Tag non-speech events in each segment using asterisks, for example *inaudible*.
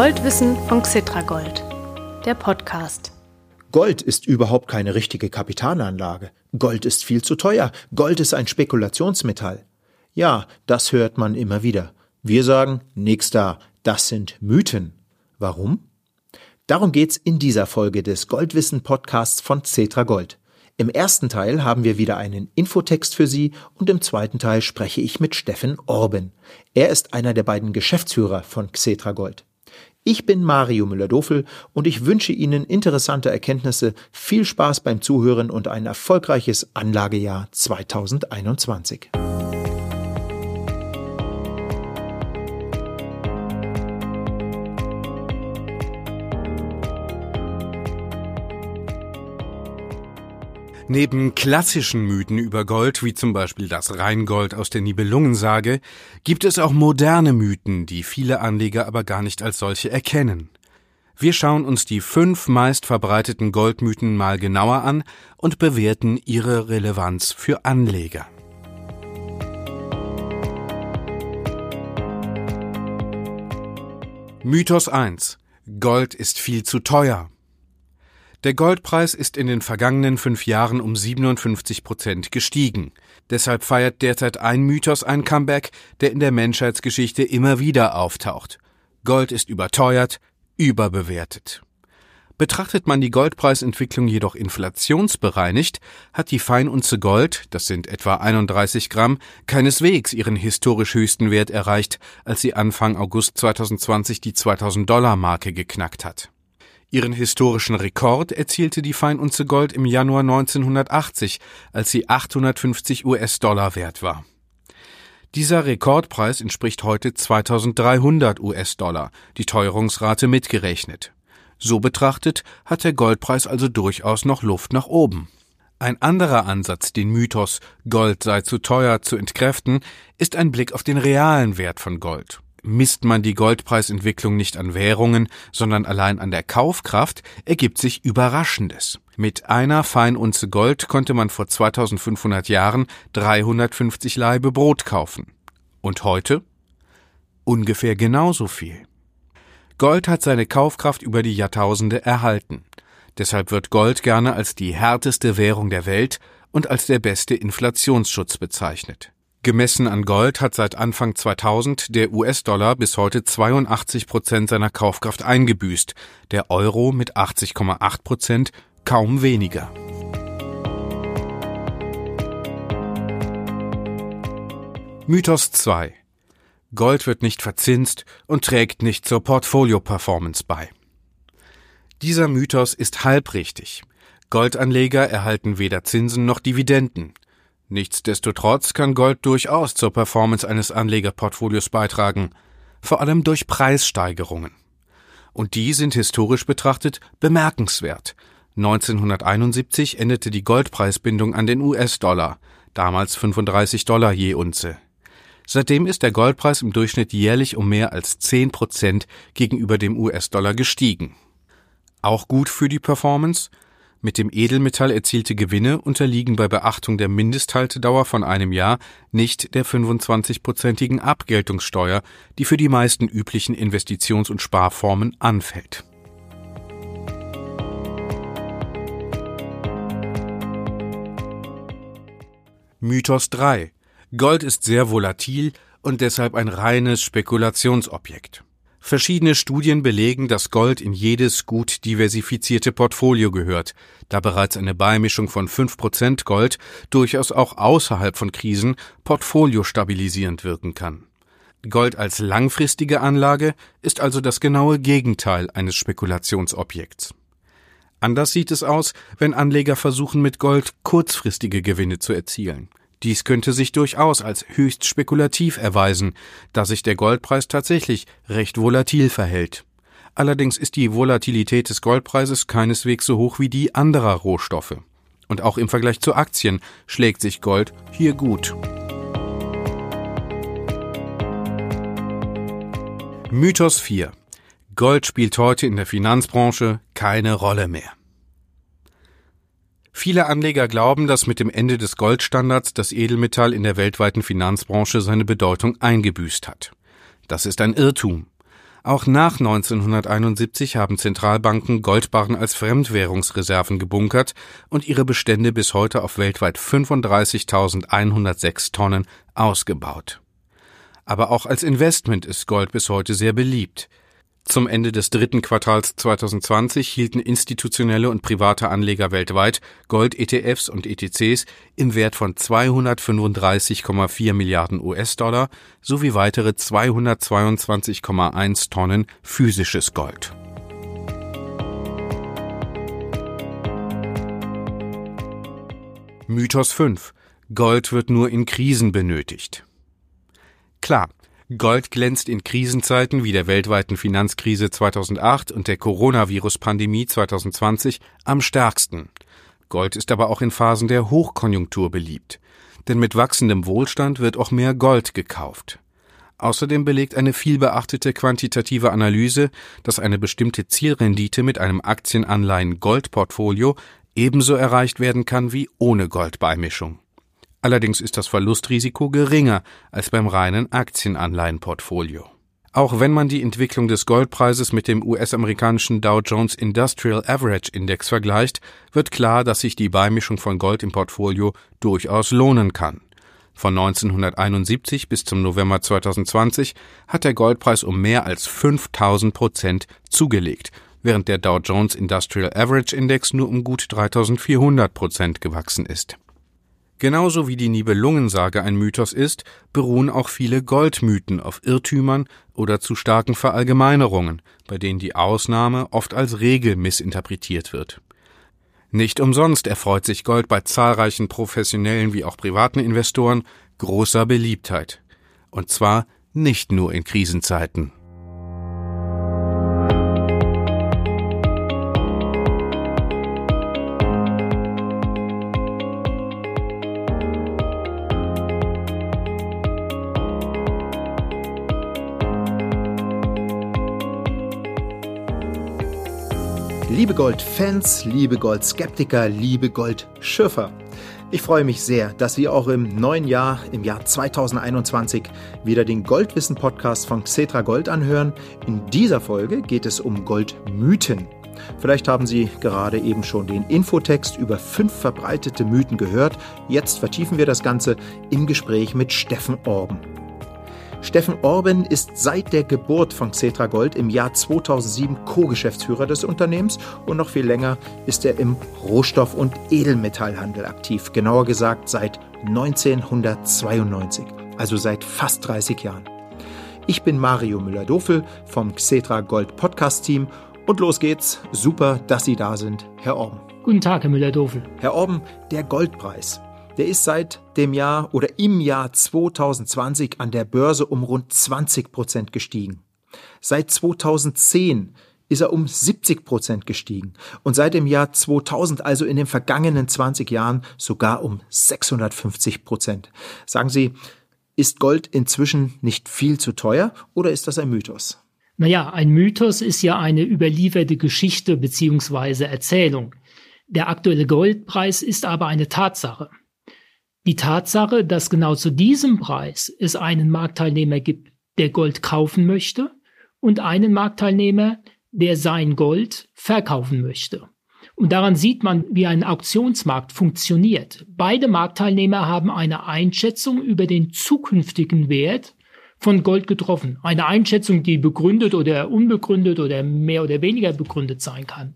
Goldwissen von Xitragold, der Podcast. Gold ist überhaupt keine richtige Kapitalanlage. Gold ist viel zu teuer. Gold ist ein Spekulationsmetall. Ja, das hört man immer wieder. Wir sagen, nix da, das sind Mythen. Warum? Darum geht's in dieser Folge des Goldwissen Podcasts von Cetra Gold. Im ersten Teil haben wir wieder einen Infotext für Sie und im zweiten Teil spreche ich mit Steffen Orben. Er ist einer der beiden Geschäftsführer von Xetra Gold. Ich bin Mario Müller-Dofel und ich wünsche Ihnen interessante Erkenntnisse, viel Spaß beim Zuhören und ein erfolgreiches Anlagejahr 2021. Neben klassischen Mythen über Gold, wie zum Beispiel das Rheingold aus der Nibelungensage, gibt es auch moderne Mythen, die viele Anleger aber gar nicht als solche erkennen. Wir schauen uns die fünf meist verbreiteten Goldmythen mal genauer an und bewerten ihre Relevanz für Anleger. Mythos 1 Gold ist viel zu teuer. Der Goldpreis ist in den vergangenen fünf Jahren um 57 Prozent gestiegen. Deshalb feiert derzeit ein Mythos ein Comeback, der in der Menschheitsgeschichte immer wieder auftaucht. Gold ist überteuert, überbewertet. Betrachtet man die Goldpreisentwicklung jedoch inflationsbereinigt, hat die Feinunze Gold, das sind etwa 31 Gramm, keineswegs ihren historisch höchsten Wert erreicht, als sie Anfang August 2020 die 2000 Dollar Marke geknackt hat. Ihren historischen Rekord erzielte die Feinunze Gold im Januar 1980, als sie 850 US-Dollar wert war. Dieser Rekordpreis entspricht heute 2300 US-Dollar, die Teuerungsrate mitgerechnet. So betrachtet hat der Goldpreis also durchaus noch Luft nach oben. Ein anderer Ansatz, den Mythos Gold sei zu teuer zu entkräften, ist ein Blick auf den realen Wert von Gold. Misst man die Goldpreisentwicklung nicht an Währungen, sondern allein an der Kaufkraft, ergibt sich Überraschendes. Mit einer Feinunze Gold konnte man vor 2500 Jahren 350 Laibe Brot kaufen. Und heute? Ungefähr genauso viel. Gold hat seine Kaufkraft über die Jahrtausende erhalten. Deshalb wird Gold gerne als die härteste Währung der Welt und als der beste Inflationsschutz bezeichnet. Gemessen an Gold hat seit Anfang 2000 der US-Dollar bis heute 82 Prozent seiner Kaufkraft eingebüßt, der Euro mit 80,8 Prozent kaum weniger. Mythos 2 Gold wird nicht verzinst und trägt nicht zur Portfolio-Performance bei. Dieser Mythos ist halbrichtig. Goldanleger erhalten weder Zinsen noch Dividenden. Nichtsdestotrotz kann Gold durchaus zur Performance eines Anlegerportfolios beitragen, vor allem durch Preissteigerungen. Und die sind historisch betrachtet bemerkenswert. 1971 endete die Goldpreisbindung an den US-Dollar, damals 35 Dollar je Unze. Seitdem ist der Goldpreis im Durchschnitt jährlich um mehr als 10 Prozent gegenüber dem US-Dollar gestiegen. Auch gut für die Performance – mit dem Edelmetall erzielte Gewinne unterliegen bei Beachtung der Mindesthaltedauer von einem Jahr nicht der 25-prozentigen Abgeltungssteuer, die für die meisten üblichen Investitions- und Sparformen anfällt. Mythos 3 Gold ist sehr volatil und deshalb ein reines Spekulationsobjekt. Verschiedene Studien belegen, dass Gold in jedes gut diversifizierte Portfolio gehört, da bereits eine Beimischung von 5% Gold durchaus auch außerhalb von Krisen portfoliostabilisierend wirken kann. Gold als langfristige Anlage ist also das genaue Gegenteil eines Spekulationsobjekts. Anders sieht es aus, wenn Anleger versuchen, mit Gold kurzfristige Gewinne zu erzielen. Dies könnte sich durchaus als höchst spekulativ erweisen, da sich der Goldpreis tatsächlich recht volatil verhält. Allerdings ist die Volatilität des Goldpreises keineswegs so hoch wie die anderer Rohstoffe. Und auch im Vergleich zu Aktien schlägt sich Gold hier gut. Mythos 4 Gold spielt heute in der Finanzbranche keine Rolle mehr. Viele Anleger glauben, dass mit dem Ende des Goldstandards das Edelmetall in der weltweiten Finanzbranche seine Bedeutung eingebüßt hat. Das ist ein Irrtum. Auch nach 1971 haben Zentralbanken Goldbarren als Fremdwährungsreserven gebunkert und ihre Bestände bis heute auf weltweit 35.106 Tonnen ausgebaut. Aber auch als Investment ist Gold bis heute sehr beliebt. Zum Ende des dritten Quartals 2020 hielten institutionelle und private Anleger weltweit Gold-ETFs und ETCs im Wert von 235,4 Milliarden US-Dollar sowie weitere 222,1 Tonnen physisches Gold. Mythos 5. Gold wird nur in Krisen benötigt. Klar, Gold glänzt in Krisenzeiten wie der weltweiten Finanzkrise 2008 und der Coronavirus-Pandemie 2020 am stärksten. Gold ist aber auch in Phasen der Hochkonjunktur beliebt. Denn mit wachsendem Wohlstand wird auch mehr Gold gekauft. Außerdem belegt eine vielbeachtete quantitative Analyse, dass eine bestimmte Zielrendite mit einem Aktienanleihen-Goldportfolio ebenso erreicht werden kann wie ohne Goldbeimischung. Allerdings ist das Verlustrisiko geringer als beim reinen Aktienanleihenportfolio. Auch wenn man die Entwicklung des Goldpreises mit dem US-amerikanischen Dow Jones Industrial Average Index vergleicht, wird klar, dass sich die Beimischung von Gold im Portfolio durchaus lohnen kann. Von 1971 bis zum November 2020 hat der Goldpreis um mehr als 5000 Prozent zugelegt, während der Dow Jones Industrial Average Index nur um gut 3400 Prozent gewachsen ist. Genauso wie die Nibelungensage ein Mythos ist, beruhen auch viele Goldmythen auf Irrtümern oder zu starken Verallgemeinerungen, bei denen die Ausnahme oft als Regel missinterpretiert wird. Nicht umsonst erfreut sich Gold bei zahlreichen professionellen wie auch privaten Investoren großer Beliebtheit. Und zwar nicht nur in Krisenzeiten. Liebe Gold-Fans, liebe Gold-Skeptiker, liebe Gold-Schürfer. Ich freue mich sehr, dass Sie auch im neuen Jahr, im Jahr 2021, wieder den Goldwissen-Podcast von Xetra Gold anhören. In dieser Folge geht es um Goldmythen. Vielleicht haben Sie gerade eben schon den Infotext über fünf verbreitete Mythen gehört. Jetzt vertiefen wir das Ganze im Gespräch mit Steffen Orben. Steffen Orben ist seit der Geburt von Xetra Gold im Jahr 2007 Co-Geschäftsführer des Unternehmens und noch viel länger ist er im Rohstoff- und Edelmetallhandel aktiv, genauer gesagt seit 1992, also seit fast 30 Jahren. Ich bin Mario Müller-Dofel vom Xetra Gold Podcast Team und los geht's. Super, dass Sie da sind, Herr Orben. Guten Tag, Herr Müller-Dofel. Herr Orben, der Goldpreis der ist seit dem Jahr oder im Jahr 2020 an der Börse um rund 20 Prozent gestiegen. Seit 2010 ist er um 70 Prozent gestiegen und seit dem Jahr 2000, also in den vergangenen 20 Jahren, sogar um 650 Prozent. Sagen Sie, ist Gold inzwischen nicht viel zu teuer oder ist das ein Mythos? Naja, ein Mythos ist ja eine überlieferte Geschichte beziehungsweise Erzählung. Der aktuelle Goldpreis ist aber eine Tatsache. Die Tatsache, dass genau zu diesem Preis es einen Marktteilnehmer gibt, der Gold kaufen möchte und einen Marktteilnehmer, der sein Gold verkaufen möchte. Und daran sieht man, wie ein Auktionsmarkt funktioniert. Beide Marktteilnehmer haben eine Einschätzung über den zukünftigen Wert von Gold getroffen. Eine Einschätzung, die begründet oder unbegründet oder mehr oder weniger begründet sein kann.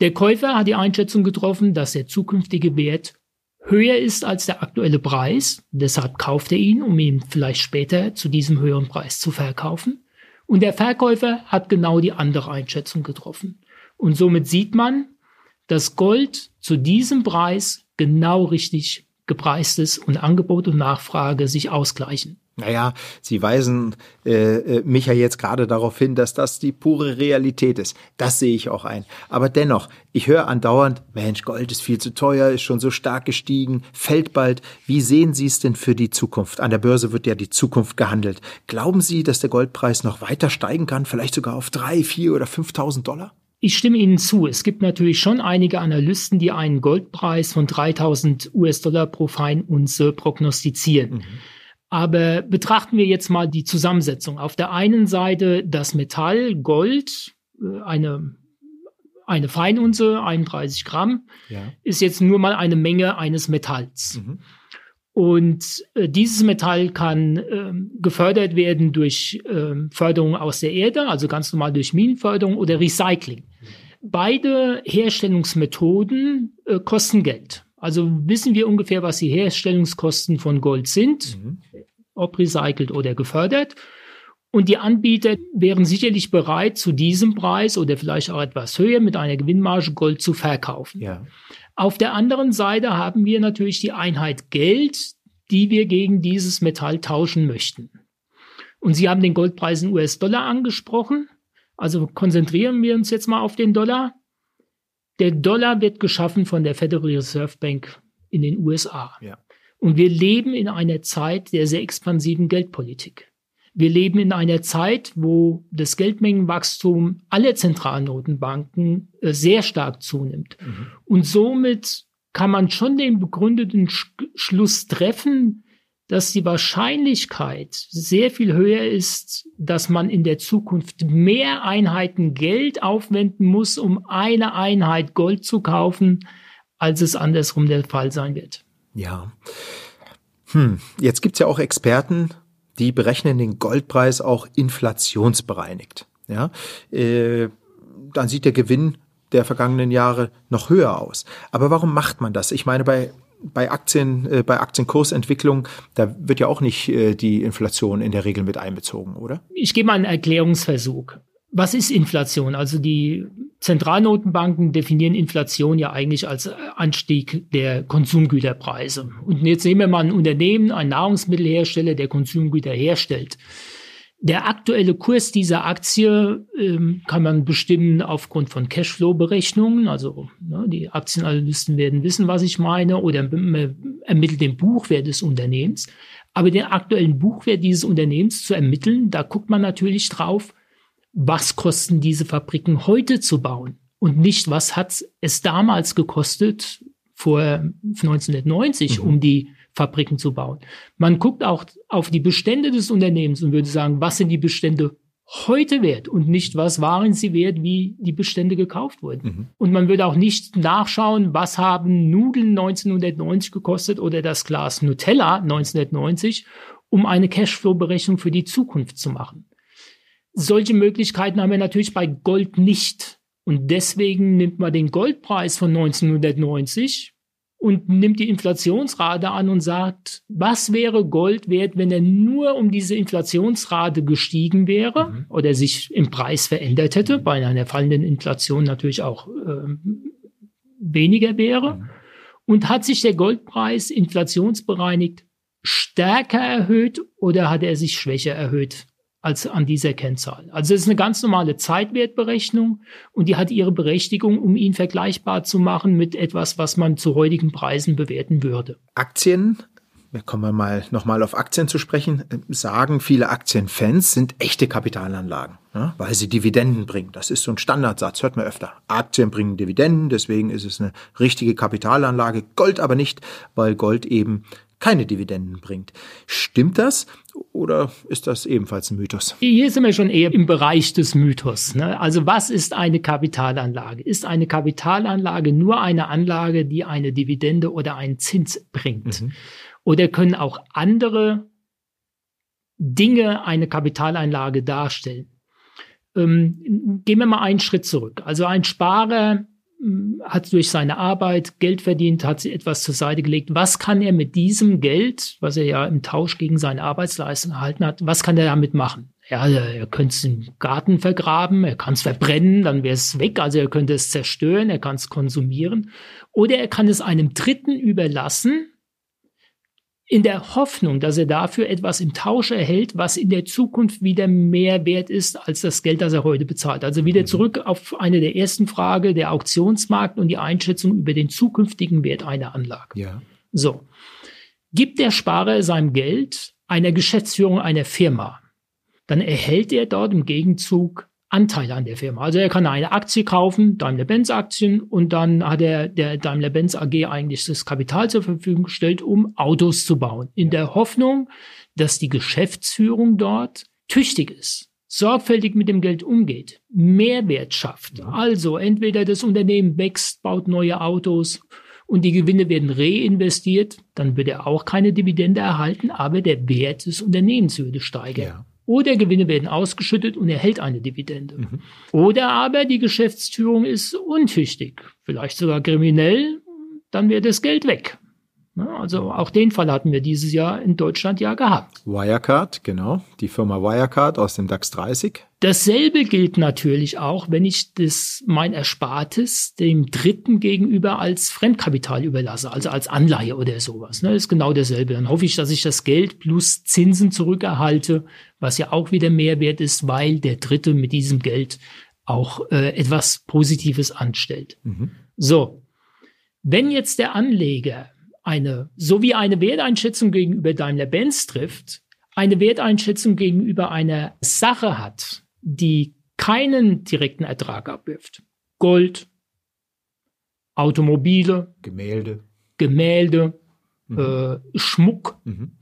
Der Käufer hat die Einschätzung getroffen, dass der zukünftige Wert höher ist als der aktuelle Preis. Deshalb kauft er ihn, um ihn vielleicht später zu diesem höheren Preis zu verkaufen. Und der Verkäufer hat genau die andere Einschätzung getroffen. Und somit sieht man, dass Gold zu diesem Preis genau richtig gepreist ist und Angebot und Nachfrage sich ausgleichen. Naja, Sie weisen äh, äh, mich ja jetzt gerade darauf hin, dass das die pure Realität ist. Das sehe ich auch ein. Aber dennoch, ich höre andauernd, Mensch, Gold ist viel zu teuer, ist schon so stark gestiegen, fällt bald. Wie sehen Sie es denn für die Zukunft? An der Börse wird ja die Zukunft gehandelt. Glauben Sie, dass der Goldpreis noch weiter steigen kann, vielleicht sogar auf drei, vier oder 5.000 Dollar? Ich stimme Ihnen zu. Es gibt natürlich schon einige Analysten, die einen Goldpreis von 3000 US-Dollar pro Feinunze prognostizieren. Mhm. Aber betrachten wir jetzt mal die Zusammensetzung. Auf der einen Seite das Metall Gold, äh, eine, eine Feinunze, 31 Gramm, ja. ist jetzt nur mal eine Menge eines Metalls. Mhm. Und äh, dieses Metall kann äh, gefördert werden durch äh, Förderung aus der Erde, also ganz normal durch Minenförderung oder Recycling. Beide Herstellungsmethoden äh, kosten Geld. Also wissen wir ungefähr, was die Herstellungskosten von Gold sind, mhm. ob recycelt oder gefördert. Und die Anbieter wären sicherlich bereit, zu diesem Preis oder vielleicht auch etwas höher mit einer Gewinnmarge Gold zu verkaufen. Ja. Auf der anderen Seite haben wir natürlich die Einheit Geld, die wir gegen dieses Metall tauschen möchten. Und Sie haben den Goldpreis in US-Dollar angesprochen. Also konzentrieren wir uns jetzt mal auf den Dollar. Der Dollar wird geschaffen von der Federal Reserve Bank in den USA. Ja. Und wir leben in einer Zeit der sehr expansiven Geldpolitik. Wir leben in einer Zeit, wo das Geldmengenwachstum aller Zentralnotenbanken äh, sehr stark zunimmt. Mhm. Und somit kann man schon den begründeten Sch Schluss treffen, dass die Wahrscheinlichkeit sehr viel höher ist, dass man in der Zukunft mehr Einheiten Geld aufwenden muss, um eine Einheit Gold zu kaufen, als es andersrum der Fall sein wird. Ja. Hm. Jetzt gibt's ja auch Experten, die berechnen den Goldpreis auch inflationsbereinigt. Ja, äh, dann sieht der Gewinn der vergangenen Jahre noch höher aus. Aber warum macht man das? Ich meine, bei bei Aktien, äh, bei Aktienkursentwicklung, da wird ja auch nicht äh, die Inflation in der Regel mit einbezogen, oder? Ich gebe mal einen Erklärungsversuch. Was ist Inflation? Also die Zentralnotenbanken definieren Inflation ja eigentlich als Anstieg der Konsumgüterpreise. Und jetzt nehmen wir mal ein Unternehmen, ein Nahrungsmittelhersteller, der Konsumgüter herstellt. Der aktuelle Kurs dieser Aktie ähm, kann man bestimmen aufgrund von Cashflow-Berechnungen. Also ne, die Aktienanalysten werden wissen, was ich meine, oder ermittelt den Buchwert des Unternehmens. Aber den aktuellen Buchwert dieses Unternehmens zu ermitteln, da guckt man natürlich drauf, was kosten diese Fabriken heute zu bauen und nicht, was hat es damals gekostet vor 1990, mhm. um die Fabriken zu bauen. Man guckt auch auf die Bestände des Unternehmens und würde sagen, was sind die Bestände heute wert und nicht, was waren sie wert, wie die Bestände gekauft wurden. Mhm. Und man würde auch nicht nachschauen, was haben Nudeln 1990 gekostet oder das Glas Nutella 1990, um eine Cashflow-Berechnung für die Zukunft zu machen. Solche Möglichkeiten haben wir natürlich bei Gold nicht. Und deswegen nimmt man den Goldpreis von 1990 und nimmt die Inflationsrate an und sagt, was wäre Gold wert, wenn er nur um diese Inflationsrate gestiegen wäre mhm. oder sich im Preis verändert hätte, bei einer fallenden Inflation natürlich auch äh, weniger wäre. Mhm. Und hat sich der Goldpreis inflationsbereinigt stärker erhöht oder hat er sich schwächer erhöht als an dieser Kennzahl. Also es ist eine ganz normale Zeitwertberechnung und die hat ihre Berechtigung, um ihn vergleichbar zu machen mit etwas, was man zu heutigen Preisen bewerten würde. Aktien, wir kommen mal nochmal auf Aktien zu sprechen, sagen viele Aktienfans, sind echte Kapitalanlagen, ja, weil sie Dividenden bringen. Das ist so ein Standardsatz, hört man öfter. Aktien bringen Dividenden, deswegen ist es eine richtige Kapitalanlage. Gold aber nicht, weil Gold eben keine Dividenden bringt. Stimmt das oder ist das ebenfalls ein Mythos? Hier sind wir schon eher im Bereich des Mythos. Ne? Also was ist eine Kapitalanlage? Ist eine Kapitalanlage nur eine Anlage, die eine Dividende oder einen Zins bringt? Mhm. Oder können auch andere Dinge eine Kapitalanlage darstellen? Ähm, gehen wir mal einen Schritt zurück. Also ein Sparer hat durch seine Arbeit Geld verdient, hat sie etwas zur Seite gelegt. Was kann er mit diesem Geld, was er ja im Tausch gegen seine Arbeitsleistung erhalten hat, was kann er damit machen? Ja, er könnte es im Garten vergraben, er kann es verbrennen, dann wäre es weg. Also er könnte es zerstören, er kann es konsumieren. Oder er kann es einem Dritten überlassen, in der Hoffnung, dass er dafür etwas im Tausch erhält, was in der Zukunft wieder mehr wert ist als das Geld, das er heute bezahlt. Also wieder mhm. zurück auf eine der ersten Frage, der Auktionsmarkt und die Einschätzung über den zukünftigen Wert einer Anlage. Ja. So. Gibt der Sparer sein Geld einer Geschäftsführung einer Firma, dann erhält er dort im Gegenzug Anteile an der Firma. Also er kann eine Aktie kaufen, Daimler-Benz-Aktien, und dann hat er der Daimler-Benz AG eigentlich das Kapital zur Verfügung gestellt, um Autos zu bauen. In der Hoffnung, dass die Geschäftsführung dort tüchtig ist, sorgfältig mit dem Geld umgeht, Mehrwert schafft. Also entweder das Unternehmen wächst, baut neue Autos und die Gewinne werden reinvestiert, dann wird er auch keine Dividende erhalten, aber der Wert des Unternehmens würde steigern. Ja. Oder Gewinne werden ausgeschüttet und erhält eine Dividende. Mhm. Oder aber die Geschäftsführung ist untüchtig, vielleicht sogar kriminell, dann wird das Geld weg. Also auch den Fall hatten wir dieses Jahr in Deutschland ja gehabt. Wirecard, genau, die Firma Wirecard aus dem DAX 30. Dasselbe gilt natürlich auch, wenn ich das mein Erspartes dem Dritten gegenüber als Fremdkapital überlasse, also als Anleihe oder sowas. Das ist genau dasselbe. Dann hoffe ich, dass ich das Geld plus Zinsen zurückerhalte, was ja auch wieder Mehrwert ist, weil der Dritte mit diesem Geld auch äh, etwas Positives anstellt. Mhm. So, wenn jetzt der Anleger eine, so wie eine Werteinschätzung gegenüber Daimler-Benz trifft, eine Werteinschätzung gegenüber einer Sache hat, die keinen direkten Ertrag abwirft. Gold, Automobile, Gemälde, Gemälde, mhm. äh, Schmuck, mhm.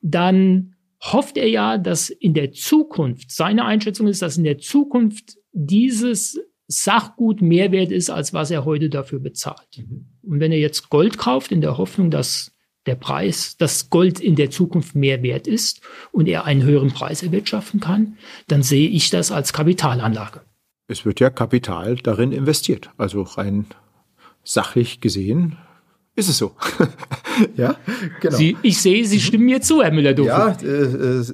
dann hofft er ja, dass in der Zukunft, seine Einschätzung ist, dass in der Zukunft dieses Sachgut mehr wert ist, als was er heute dafür bezahlt. Mhm. Und wenn er jetzt Gold kauft, in der Hoffnung, dass der Preis, dass Gold in der Zukunft mehr wert ist und er einen höheren Preis erwirtschaften kann, dann sehe ich das als Kapitalanlage. Es wird ja Kapital darin investiert. Also rein sachlich gesehen ist es so. *laughs* ja, genau. Sie, ich sehe, Sie stimmen mir zu, Herr Müller-Dofel. Ja, äh, äh,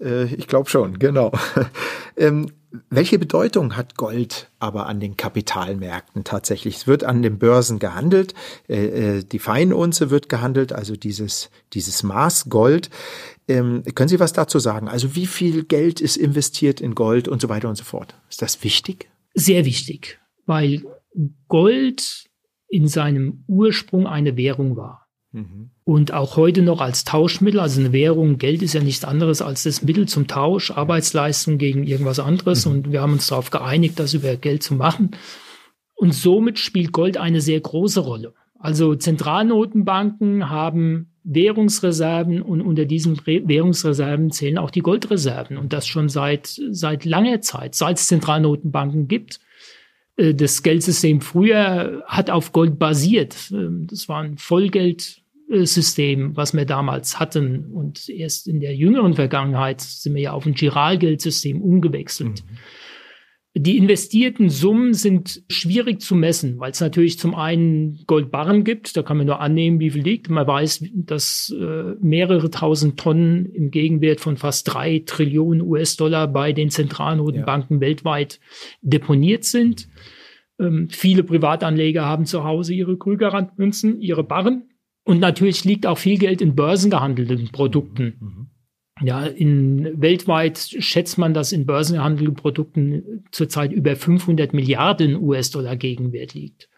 *laughs* äh ich glaube schon, genau. *laughs* ähm, welche Bedeutung hat Gold aber an den Kapitalmärkten tatsächlich? Es wird an den Börsen gehandelt, äh, äh, die Feinunze wird gehandelt, also dieses, dieses Maß Gold. Ähm, können Sie was dazu sagen? Also wie viel Geld ist investiert in Gold und so weiter und so fort? Ist das wichtig? Sehr wichtig, weil Gold in seinem Ursprung eine Währung war. Mhm. Und auch heute noch als Tauschmittel, also eine Währung, Geld ist ja nichts anderes als das Mittel zum Tausch, Arbeitsleistung gegen irgendwas anderes. Mhm. Und wir haben uns darauf geeinigt, das über Geld zu machen. Und somit spielt Gold eine sehr große Rolle. Also Zentralnotenbanken haben Währungsreserven und unter diesen Währungsreserven zählen auch die Goldreserven. Und das schon seit, seit langer Zeit, seit es Zentralnotenbanken gibt. Äh, das Geldsystem früher hat auf Gold basiert. Ähm, das war ein Vollgeld, System, was wir damals hatten. Und erst in der jüngeren Vergangenheit sind wir ja auf ein Giralgeldsystem umgewechselt. Mhm. Die investierten Summen sind schwierig zu messen, weil es natürlich zum einen Goldbarren gibt, da kann man nur annehmen, wie viel liegt. Man weiß, dass äh, mehrere tausend Tonnen im Gegenwert von fast drei Trillionen US-Dollar bei den Zentralnotenbanken ja. weltweit deponiert sind. Ähm, viele Privatanleger haben zu Hause ihre Krügerrandmünzen, ihre Barren. Und natürlich liegt auch viel Geld in börsengehandelten Produkten. Mhm. Ja, in, weltweit schätzt man, dass in börsengehandelten Produkten zurzeit über 500 Milliarden US-Dollar Gegenwert liegt.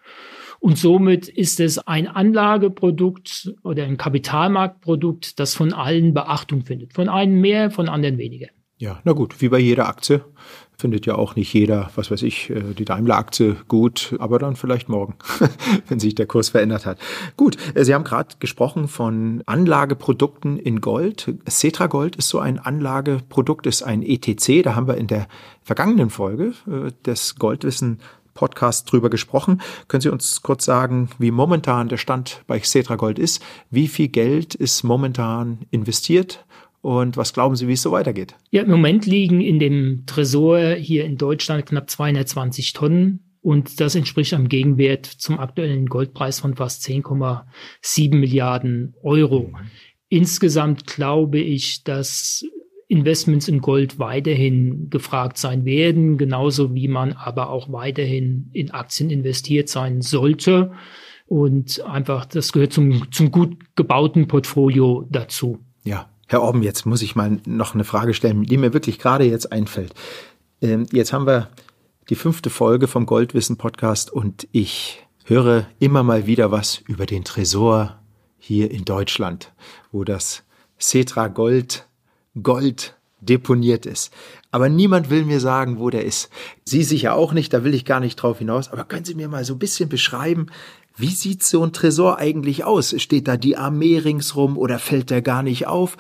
Und somit ist es ein Anlageprodukt oder ein Kapitalmarktprodukt, das von allen Beachtung findet. Von einen mehr, von anderen weniger. Ja, na gut, wie bei jeder Aktie findet ja auch nicht jeder, was weiß ich, äh, die Daimler-Aktie gut, aber dann vielleicht morgen, *laughs* wenn sich der Kurs verändert hat. Gut, äh, Sie haben gerade gesprochen von Anlageprodukten in Gold. Cetra Gold ist so ein Anlageprodukt, ist ein ETC. Da haben wir in der vergangenen Folge äh, des Goldwissen Podcast drüber gesprochen. Können Sie uns kurz sagen, wie momentan der Stand bei Cetra Gold ist? Wie viel Geld ist momentan investiert? Und was glauben Sie, wie es so weitergeht? Ja, im Moment liegen in dem Tresor hier in Deutschland knapp 220 Tonnen. Und das entspricht am Gegenwert zum aktuellen Goldpreis von fast 10,7 Milliarden Euro. Mhm. Insgesamt glaube ich, dass Investments in Gold weiterhin gefragt sein werden, genauso wie man aber auch weiterhin in Aktien investiert sein sollte. Und einfach, das gehört zum, zum gut gebauten Portfolio dazu. Ja, Herr Orben, jetzt muss ich mal noch eine Frage stellen, die mir wirklich gerade jetzt einfällt. Ähm, jetzt haben wir die fünfte Folge vom Goldwissen Podcast und ich höre immer mal wieder was über den Tresor hier in Deutschland, wo das Cetra Gold Gold deponiert ist. Aber niemand will mir sagen, wo der ist. Sie sicher auch nicht, da will ich gar nicht drauf hinaus. Aber können Sie mir mal so ein bisschen beschreiben, wie sieht so ein Tresor eigentlich aus? Steht da die Armee ringsrum oder fällt der gar nicht auf?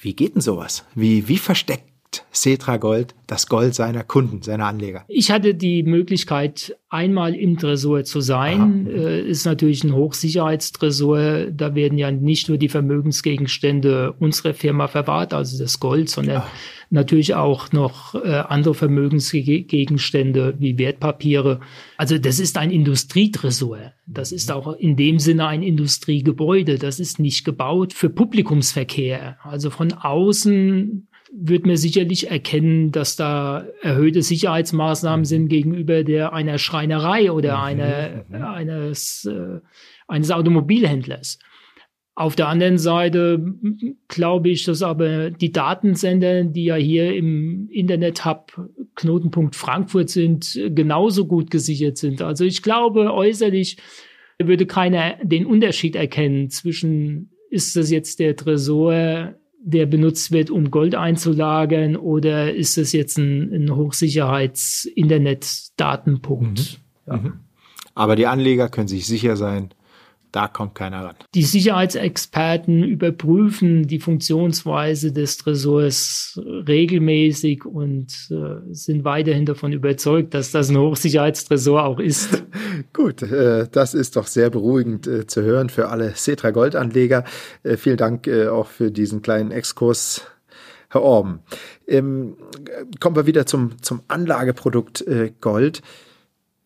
Wie geht denn sowas? Wie, wie versteckt Cetra Gold das Gold seiner Kunden, seiner Anleger? Ich hatte die Möglichkeit, einmal im Tresor zu sein. Äh, ist natürlich ein Hochsicherheitstresor. Da werden ja nicht nur die Vermögensgegenstände unserer Firma verwahrt, also das Gold, sondern ja. natürlich auch noch äh, andere Vermögensgegenstände wie Wertpapiere. Also das ist ein Industrietresor. Das ist auch in dem Sinne ein Industriegebäude. Das ist nicht gebaut für Publikumsverkehr. Also von außen wird man sicherlich erkennen, dass da erhöhte Sicherheitsmaßnahmen sind gegenüber der einer Schreinerei oder mhm, einer, mhm. eines, äh, eines Automobilhändlers. Auf der anderen Seite glaube ich, dass aber die Datensender, die ja hier im Internet-Hub Knotenpunkt Frankfurt sind, genauso gut gesichert sind. Also ich glaube, äußerlich würde keiner den Unterschied erkennen zwischen, ist das jetzt der Tresor der benutzt wird, um Gold einzulagern, oder ist das jetzt ein, ein Hochsicherheits-Internet-Datenpunkt? Mhm. Ja. Mhm. Aber die Anleger können sich sicher sein, da kommt keiner ran. Die Sicherheitsexperten überprüfen die Funktionsweise des Tresors regelmäßig und äh, sind weiterhin davon überzeugt, dass das ein Hochsicherheitstresor auch ist. *laughs* Gut, äh, das ist doch sehr beruhigend äh, zu hören für alle Cetra Goldanleger. Äh, vielen Dank äh, auch für diesen kleinen Exkurs. Herr Orben. Ähm, kommen wir wieder zum, zum Anlageprodukt äh, Gold.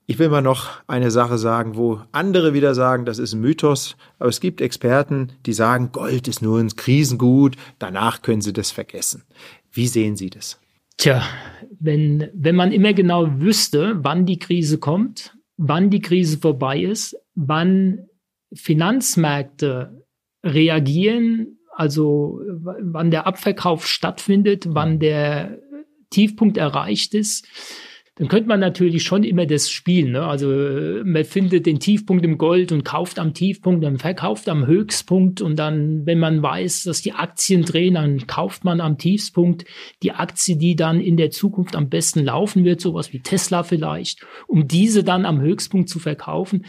Ich will mal noch eine Sache sagen, wo andere wieder sagen, das ist ein Mythos, aber es gibt Experten, die sagen, Gold ist nur ein Krisengut, danach können Sie das vergessen. Wie sehen Sie das? Tja, wenn, wenn man immer genau wüsste, wann die Krise kommt, wann die Krise vorbei ist, wann Finanzmärkte reagieren, also wann der Abverkauf stattfindet, wann der Tiefpunkt erreicht ist, dann könnte man natürlich schon immer das spielen. Ne? Also man findet den Tiefpunkt im Gold und kauft am Tiefpunkt, dann verkauft am Höchstpunkt und dann, wenn man weiß, dass die Aktien drehen, dann kauft man am Tiefspunkt die Aktie, die dann in der Zukunft am besten laufen wird, sowas wie Tesla vielleicht, um diese dann am Höchstpunkt zu verkaufen.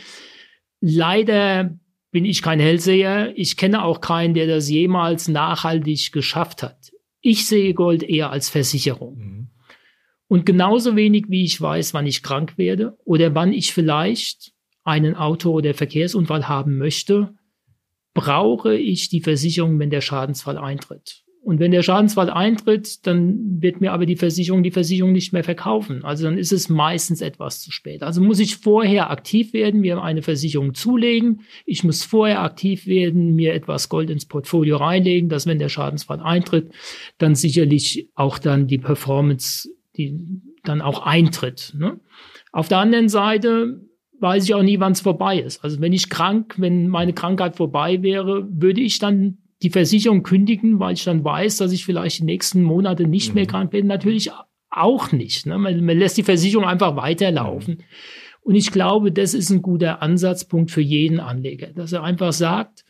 Leider bin ich kein Hellseher. Ich kenne auch keinen, der das jemals nachhaltig geschafft hat. Ich sehe Gold eher als Versicherung. Mhm. Und genauso wenig wie ich weiß, wann ich krank werde oder wann ich vielleicht einen Auto- oder Verkehrsunfall haben möchte, brauche ich die Versicherung, wenn der Schadensfall eintritt. Und wenn der Schadensfall eintritt, dann wird mir aber die Versicherung die Versicherung nicht mehr verkaufen. Also dann ist es meistens etwas zu spät. Also muss ich vorher aktiv werden, mir eine Versicherung zulegen. Ich muss vorher aktiv werden, mir etwas Gold ins Portfolio reinlegen, dass wenn der Schadensfall eintritt, dann sicherlich auch dann die Performance die dann auch eintritt. Ne? Auf der anderen Seite weiß ich auch nie, wann es vorbei ist. Also wenn ich krank, wenn meine Krankheit vorbei wäre, würde ich dann die Versicherung kündigen, weil ich dann weiß, dass ich vielleicht die nächsten Monate nicht mhm. mehr krank bin. Natürlich auch nicht. Ne? Man, man, lässt die Versicherung einfach weiterlaufen. Mhm. Und ich glaube, das ist ein guter Ansatzpunkt für jeden Anleger, dass er einfach sagt,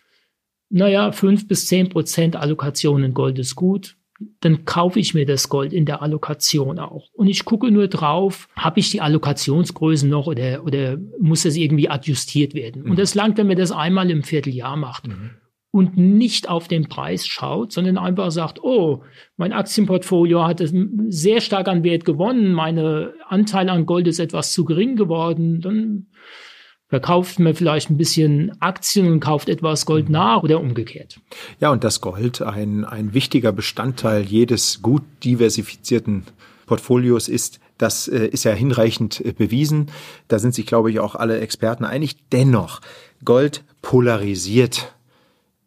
naja, fünf bis zehn Prozent Allokation in Gold ist gut dann kaufe ich mir das Gold in der Allokation auch. Und ich gucke nur drauf, habe ich die Allokationsgrößen noch oder, oder muss das irgendwie adjustiert werden? Mhm. Und das langt, wenn man das einmal im Vierteljahr macht. Mhm. Und nicht auf den Preis schaut, sondern einfach sagt, oh, mein Aktienportfolio hat sehr stark an Wert gewonnen, meine Anteil an Gold ist etwas zu gering geworden, dann verkauft man vielleicht ein bisschen Aktien und kauft etwas Gold mhm. nach oder umgekehrt. Ja, und das Gold, ein, ein wichtiger Bestandteil jedes gut diversifizierten Portfolios ist, das äh, ist ja hinreichend äh, bewiesen. Da sind sich, glaube ich, auch alle Experten einig. Dennoch, Gold polarisiert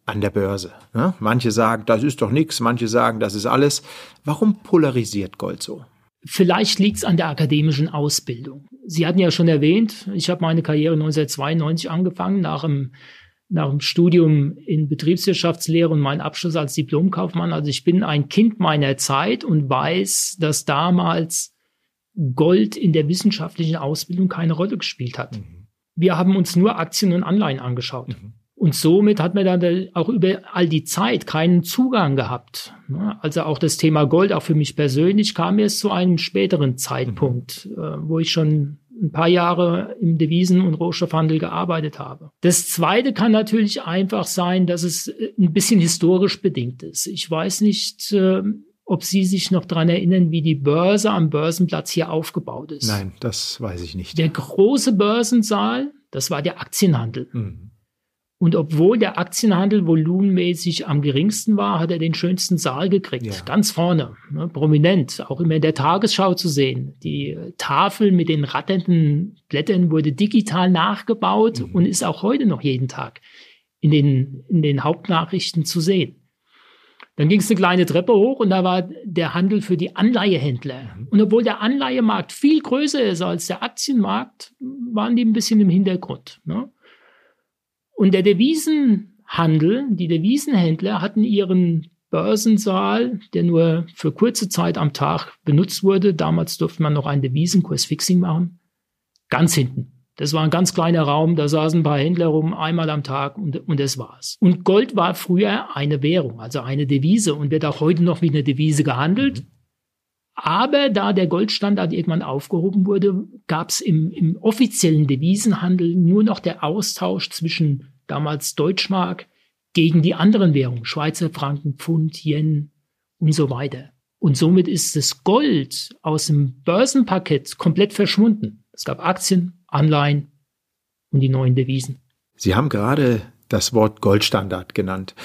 an der Börse. Ne? Manche sagen, das ist doch nichts, manche sagen, das ist alles. Warum polarisiert Gold so? Vielleicht liegt es an der akademischen Ausbildung. Sie hatten ja schon erwähnt, ich habe meine Karriere 1992 angefangen, nach dem, nach dem Studium in Betriebswirtschaftslehre und meinen Abschluss als Diplomkaufmann. Also ich bin ein Kind meiner Zeit und weiß, dass damals Gold in der wissenschaftlichen Ausbildung keine Rolle gespielt hat. Mhm. Wir haben uns nur Aktien und Anleihen angeschaut. Mhm. Und somit hat man dann auch über all die Zeit keinen Zugang gehabt. Also auch das Thema Gold, auch für mich persönlich, kam erst zu einem späteren Zeitpunkt, mhm. Äh, wo ich schon ein paar Jahre im Devisen- und Rohstoffhandel gearbeitet habe. Das zweite kann natürlich einfach sein, dass es äh, ein bisschen historisch bedingt ist. Ich weiß nicht, äh, ob Sie sich noch daran erinnern, wie die Börse am Börsenplatz hier aufgebaut ist. Nein, das weiß ich nicht. Der große Börsensaal, das war der Aktienhandel. Mhm. Und obwohl der Aktienhandel volumenmäßig am geringsten war, hat er den schönsten Saal gekriegt. Ja. Ganz vorne, ne, prominent, auch immer in der Tagesschau zu sehen. Die Tafel mit den ratternden Blättern wurde digital nachgebaut mhm. und ist auch heute noch jeden Tag in den, in den Hauptnachrichten zu sehen. Dann ging es eine kleine Treppe hoch und da war der Handel für die Anleihehändler. Mhm. Und obwohl der Anleihemarkt viel größer ist als der Aktienmarkt, waren die ein bisschen im Hintergrund. Ne? Und der Devisenhandel, die Devisenhändler hatten ihren Börsensaal, der nur für kurze Zeit am Tag benutzt wurde. Damals durfte man noch ein Devisenkursfixing machen. Ganz hinten. Das war ein ganz kleiner Raum, da saßen ein paar Händler rum, einmal am Tag und, und das war's. Und Gold war früher eine Währung, also eine Devise und wird auch heute noch wie eine Devise gehandelt. Mhm. Aber da der Goldstandard irgendwann aufgehoben wurde, gab es im, im offiziellen Devisenhandel nur noch der Austausch zwischen damals Deutschmark, gegen die anderen Währungen, Schweizer Franken, Pfund, Yen und so weiter. Und somit ist das Gold aus dem Börsenpaket komplett verschwunden. Es gab Aktien, Anleihen und die neuen Devisen. Sie haben gerade das Wort Goldstandard genannt.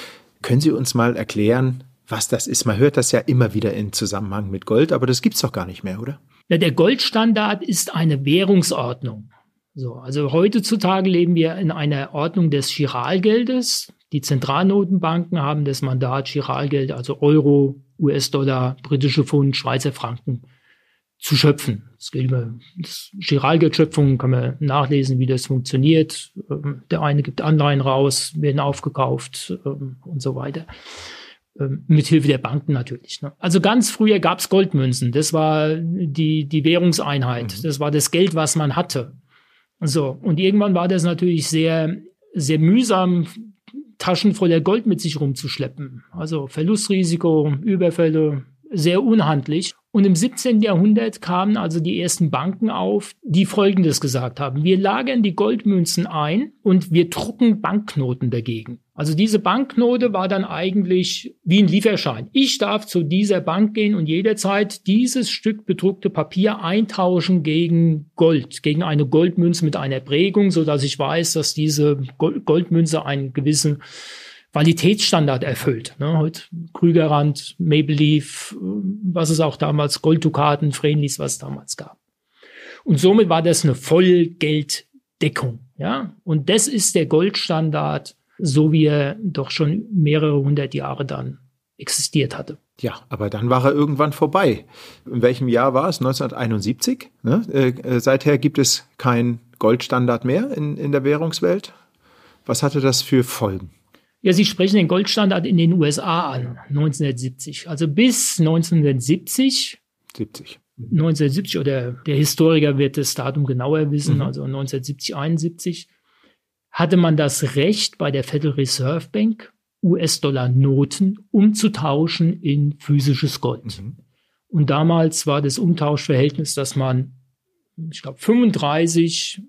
Können Sie uns mal erklären, was das ist? Man hört das ja immer wieder in Zusammenhang mit Gold, aber das gibt es doch gar nicht mehr, oder? Ja, der Goldstandard ist eine Währungsordnung. So, also heutzutage leben wir in einer Ordnung des Chiralgeldes. Die Zentralnotenbanken haben das Mandat, Chiralgeld, also Euro, US-Dollar, britische Pfund, Schweizer Franken zu schöpfen. Gilt immer, das Chiralgeldschöpfung kann man nachlesen, wie das funktioniert. Ähm, der eine gibt Anleihen raus, werden aufgekauft ähm, und so weiter. Ähm, mit Hilfe der Banken natürlich. Ne? Also ganz früher gab's Goldmünzen. Das war die, die Währungseinheit. Mhm. Das war das Geld, was man hatte. So, und irgendwann war das natürlich sehr, sehr mühsam, Taschen voller Gold mit sich rumzuschleppen. Also Verlustrisiko, Überfälle, sehr unhandlich. Und im 17. Jahrhundert kamen also die ersten Banken auf, die Folgendes gesagt haben. Wir lagern die Goldmünzen ein und wir drucken Banknoten dagegen. Also diese Banknote war dann eigentlich wie ein Lieferschein. Ich darf zu dieser Bank gehen und jederzeit dieses Stück bedruckte Papier eintauschen gegen Gold, gegen eine Goldmünze mit einer Prägung, so dass ich weiß, dass diese Goldmünze einen gewissen Qualitätsstandard erfüllt. Ne? Heute Krügerrand, Maple Leaf, was es auch damals, Golddukaten, Vrenlis, was es damals gab. Und somit war das eine Vollgelddeckung. Ja? Und das ist der Goldstandard, so wie er doch schon mehrere hundert Jahre dann existiert hatte. Ja, aber dann war er irgendwann vorbei. In welchem Jahr war es? 1971? Ne? Äh, äh, seither gibt es keinen Goldstandard mehr in, in der Währungswelt. Was hatte das für Folgen? Ja, Sie sprechen den Goldstandard in den USA an, 1970. Also bis 1970. 70. 1970 oder der Historiker wird das Datum genauer wissen, mhm. also 1970, 71, hatte man das Recht bei der Federal Reserve Bank US-Dollar-Noten umzutauschen in physisches Gold. Mhm. Und damals war das Umtauschverhältnis, dass man, ich glaube, 35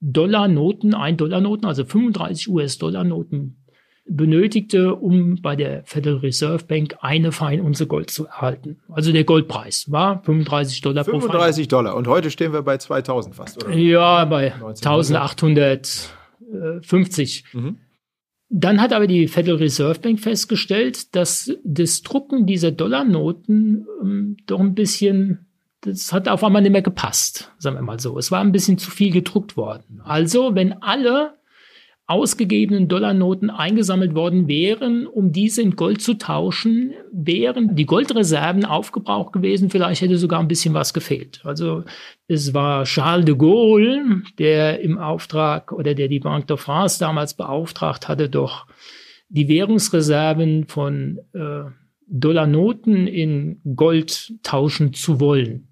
Dollar-Noten, 1 Dollar-Noten, also 35 US-Dollar-Noten benötigte, um bei der Federal Reserve Bank eine Feinunze Gold zu erhalten. Also der Goldpreis war 35 Dollar 35 pro 35 Dollar. Und heute stehen wir bei 2000 fast, oder? Ja, bei 1850. Mhm. Dann hat aber die Federal Reserve Bank festgestellt, dass das Drucken dieser Dollarnoten ähm, doch ein bisschen, das hat auf einmal nicht mehr gepasst, sagen wir mal so. Es war ein bisschen zu viel gedruckt worden. Also, wenn alle ausgegebenen Dollarnoten eingesammelt worden wären, um diese in Gold zu tauschen, wären die Goldreserven aufgebraucht gewesen. Vielleicht hätte sogar ein bisschen was gefehlt. Also es war Charles de Gaulle, der im Auftrag oder der die Banque de France damals beauftragt hatte, doch die Währungsreserven von äh, Dollarnoten in Gold tauschen zu wollen.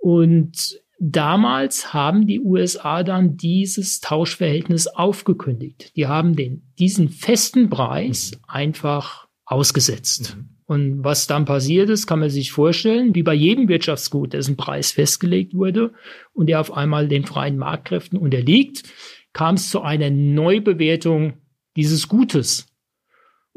Und Damals haben die USA dann dieses Tauschverhältnis aufgekündigt. Die haben den, diesen festen Preis mhm. einfach ausgesetzt. Mhm. Und was dann passiert ist, kann man sich vorstellen, wie bei jedem Wirtschaftsgut, dessen Preis festgelegt wurde und der auf einmal den freien Marktkräften unterliegt, kam es zu einer Neubewertung dieses Gutes.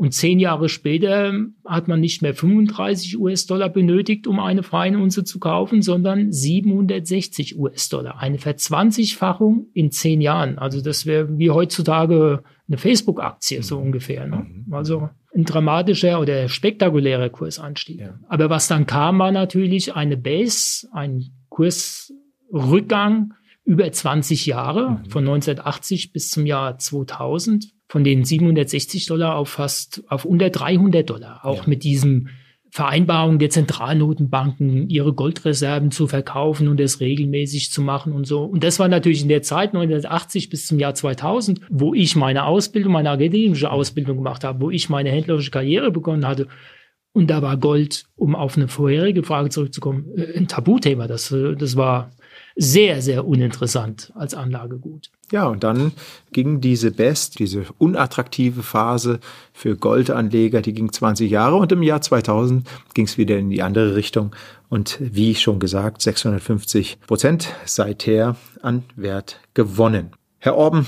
Und zehn Jahre später hat man nicht mehr 35 US-Dollar benötigt, um eine freie Unze zu kaufen, sondern 760 US-Dollar. Eine Verzwanzigfachung in zehn Jahren. Also das wäre wie heutzutage eine Facebook-Aktie so mhm. ungefähr. Ne? Mhm. Also ein dramatischer oder spektakulärer Kursanstieg. Ja. Aber was dann kam, war natürlich eine Base, ein Kursrückgang über 20 Jahre, mhm. von 1980 bis zum Jahr 2000 von den 760 Dollar auf fast auf unter 300 Dollar. Auch ja. mit diesem Vereinbarung der Zentralnotenbanken, ihre Goldreserven zu verkaufen und das regelmäßig zu machen und so. Und das war natürlich in der Zeit 1980 bis zum Jahr 2000, wo ich meine Ausbildung, meine akademische Ausbildung gemacht habe, wo ich meine händlerische Karriere begonnen hatte. Und da war Gold, um auf eine vorherige Frage zurückzukommen, äh, ein Tabuthema. Das, äh, das war sehr, sehr uninteressant als Anlagegut. Ja, und dann ging diese Best, diese unattraktive Phase für Goldanleger, die ging 20 Jahre und im Jahr 2000 ging es wieder in die andere Richtung und wie schon gesagt, 650 Prozent seither an Wert gewonnen. Herr Orben,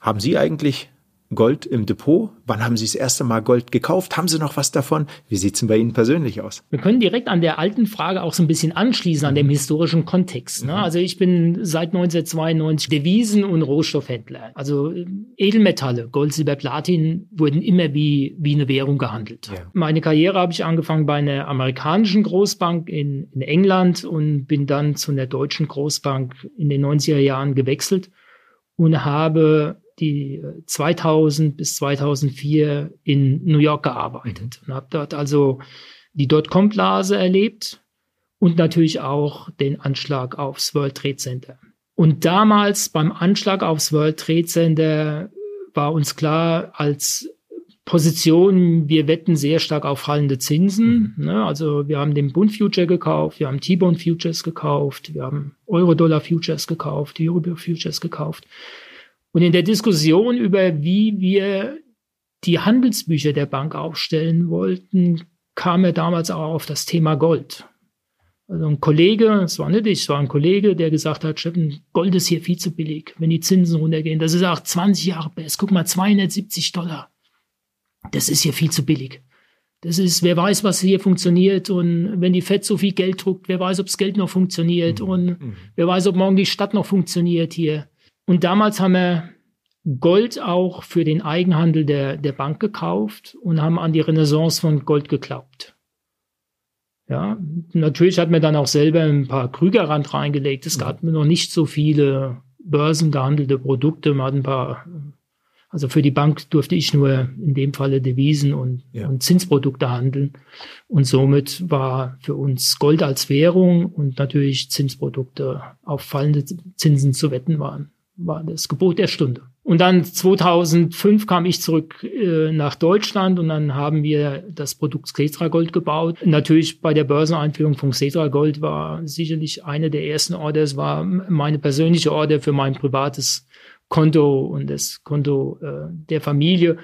haben Sie eigentlich Gold im Depot? Wann haben Sie das erste Mal Gold gekauft? Haben Sie noch was davon? Wie sieht es denn bei Ihnen persönlich aus? Wir können direkt an der alten Frage auch so ein bisschen anschließen, an dem historischen Kontext. Ne? Mhm. Also ich bin seit 1992 Devisen- und Rohstoffhändler. Also Edelmetalle, Gold, Silber, Platin wurden immer wie, wie eine Währung gehandelt. Ja. Meine Karriere habe ich angefangen bei einer amerikanischen Großbank in, in England und bin dann zu einer deutschen Großbank in den 90er Jahren gewechselt und habe die 2000 äh, bis 2004 in New York gearbeitet und habe dort also die Dotcom-Blase erlebt und natürlich auch den Anschlag aufs World Trade Center. Und damals beim Anschlag aufs World Trade Center war uns klar als Position, wir wetten sehr stark auf fallende Zinsen. Mhm. Ne? Also wir haben den Bund Future gekauft, wir haben T-Bone Futures gekauft, wir haben Euro-Dollar Futures gekauft, Euro Futures gekauft. Und in der Diskussion über, wie wir die Handelsbücher der Bank aufstellen wollten, kam er damals auch auf das Thema Gold. Also ein Kollege, es war nicht ich, es war ein Kollege, der gesagt hat, Steffen, Gold ist hier viel zu billig, wenn die Zinsen runtergehen. Das ist auch 20 Jahre best. Guck mal, 270 Dollar. Das ist hier viel zu billig. Das ist, wer weiß, was hier funktioniert und wenn die FED so viel Geld druckt, wer weiß, ob das Geld noch funktioniert mhm. und wer weiß, ob morgen die Stadt noch funktioniert hier. Und damals haben wir Gold auch für den Eigenhandel der, der Bank gekauft und haben an die Renaissance von Gold geglaubt. Ja, natürlich hat man dann auch selber ein paar Krügerrand reingelegt. Es gab noch nicht so viele börsengehandelte Produkte. Man hat ein paar, also für die Bank durfte ich nur in dem Falle Devisen und, ja. und Zinsprodukte handeln. Und somit war für uns Gold als Währung und natürlich Zinsprodukte auf fallende Zinsen zu wetten waren war das Gebot der Stunde. Und dann 2005 kam ich zurück äh, nach Deutschland und dann haben wir das Produkt Xetra Gold gebaut. Natürlich bei der Börseneinführung von Xetra Gold war sicherlich eine der ersten Orders, war meine persönliche Order für mein privates Konto und das Konto äh, der Familie.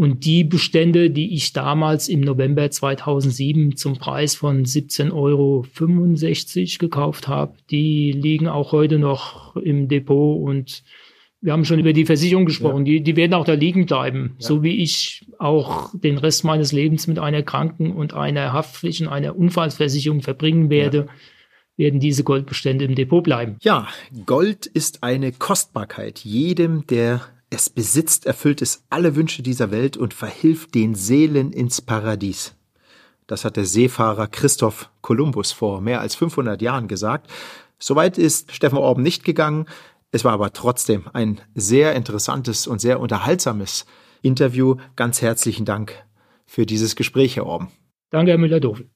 Und die Bestände, die ich damals im November 2007 zum Preis von 17,65 Euro gekauft habe, die liegen auch heute noch im Depot und wir haben schon über die Versicherung gesprochen. Ja. Die, die werden auch da liegen bleiben. Ja. So wie ich auch den Rest meines Lebens mit einer Kranken- und einer Haftpflicht und einer Unfallversicherung verbringen werde. Ja werden diese Goldbestände im Depot bleiben. Ja, Gold ist eine Kostbarkeit. Jedem, der es besitzt, erfüllt es alle Wünsche dieser Welt und verhilft den Seelen ins Paradies. Das hat der Seefahrer Christoph Kolumbus vor mehr als 500 Jahren gesagt. Soweit ist Steffen Orben nicht gegangen. Es war aber trotzdem ein sehr interessantes und sehr unterhaltsames Interview. Ganz herzlichen Dank für dieses Gespräch, Herr Orben. Danke, Herr Müller-Dofel.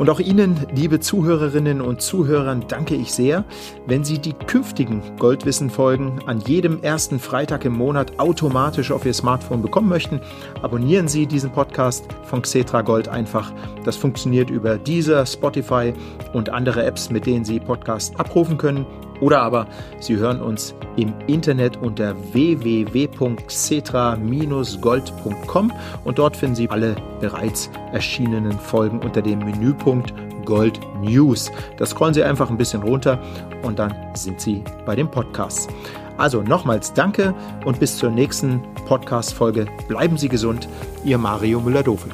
Und auch Ihnen, liebe Zuhörerinnen und Zuhörern, danke ich sehr. Wenn Sie die künftigen Goldwissen-Folgen an jedem ersten Freitag im Monat automatisch auf Ihr Smartphone bekommen möchten, abonnieren Sie diesen Podcast von Xetra Gold einfach. Das funktioniert über dieser, Spotify und andere Apps, mit denen Sie Podcasts abrufen können. Oder aber Sie hören uns im Internet unter www.cetra-gold.com und dort finden Sie alle bereits erschienenen Folgen unter dem Menüpunkt Gold News. Das scrollen Sie einfach ein bisschen runter und dann sind Sie bei dem Podcast. Also nochmals danke und bis zur nächsten Podcast-Folge. Bleiben Sie gesund. Ihr Mario Müller-Dofel.